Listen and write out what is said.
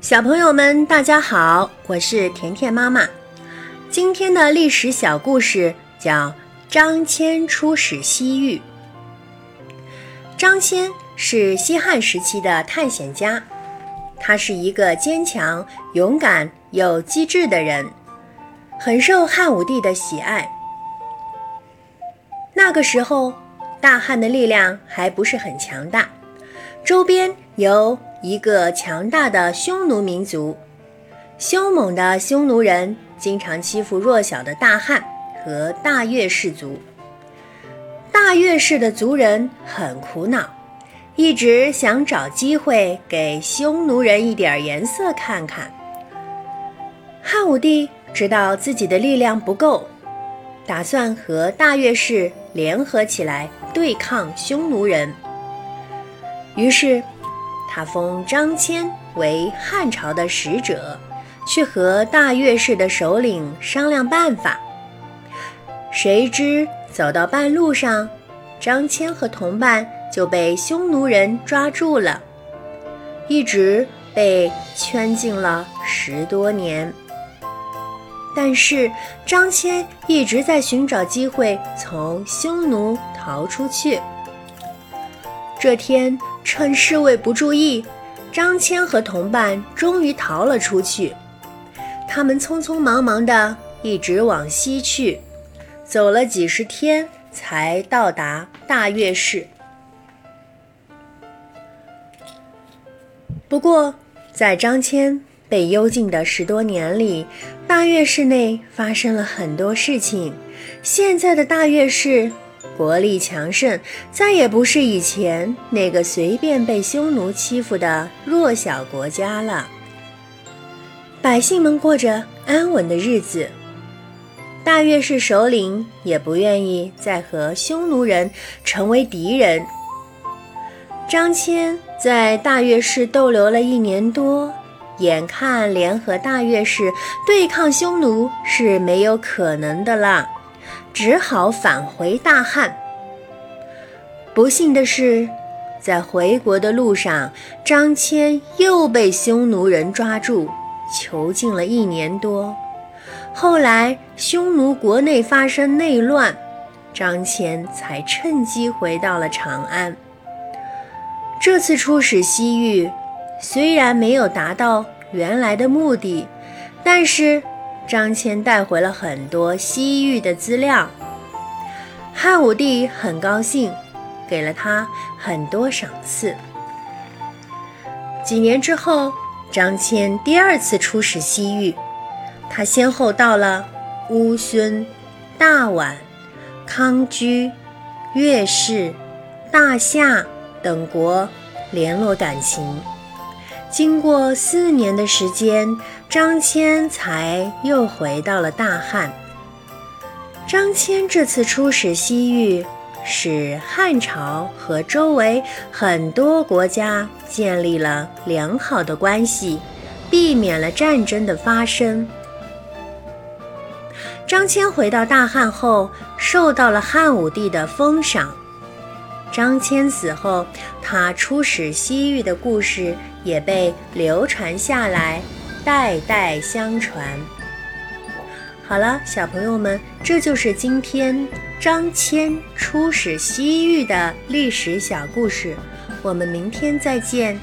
小朋友们，大家好，我是甜甜妈妈。今天的历史小故事叫张骞出使西域。张骞是西汉时期的探险家，他是一个坚强、勇敢又机智的人，很受汉武帝的喜爱。那个时候，大汉的力量还不是很强大，周边有。一个强大的匈奴民族，凶猛的匈奴人经常欺负弱小的大汉和大月氏族。大月氏的族人很苦恼，一直想找机会给匈奴人一点颜色看看。汉武帝知道自己的力量不够，打算和大月氏联合起来对抗匈奴人。于是。他封张骞为汉朝的使者，去和大月氏的首领商量办法。谁知走到半路上，张骞和同伴就被匈奴人抓住了，一直被圈禁了十多年。但是张骞一直在寻找机会从匈奴逃出去。这天。趁侍卫不注意，张骞和同伴终于逃了出去。他们匆匆忙忙地一直往西去，走了几十天才到达大月氏。不过，在张骞被幽禁的十多年里，大月氏内发生了很多事情。现在的大月氏。国力强盛，再也不是以前那个随便被匈奴欺负的弱小国家了。百姓们过着安稳的日子，大月氏首领也不愿意再和匈奴人成为敌人。张骞在大月氏逗留了一年多，眼看联合大月氏对抗匈奴是没有可能的了。只好返回大汉。不幸的是，在回国的路上，张骞又被匈奴人抓住，囚禁了一年多。后来，匈奴国内发生内乱，张骞才趁机回到了长安。这次出使西域，虽然没有达到原来的目的，但是。张骞带回了很多西域的资料，汉武帝很高兴，给了他很多赏赐。几年之后，张骞第二次出使西域，他先后到了乌孙、大宛、康居、越氏、大夏等国联络感情。经过四年的时间，张骞才又回到了大汉。张骞这次出使西域，使汉朝和周围很多国家建立了良好的关系，避免了战争的发生。张骞回到大汉后，受到了汉武帝的封赏。张骞死后，他出使西域的故事也被流传下来，代代相传。好了，小朋友们，这就是今天张骞出使西域的历史小故事。我们明天再见。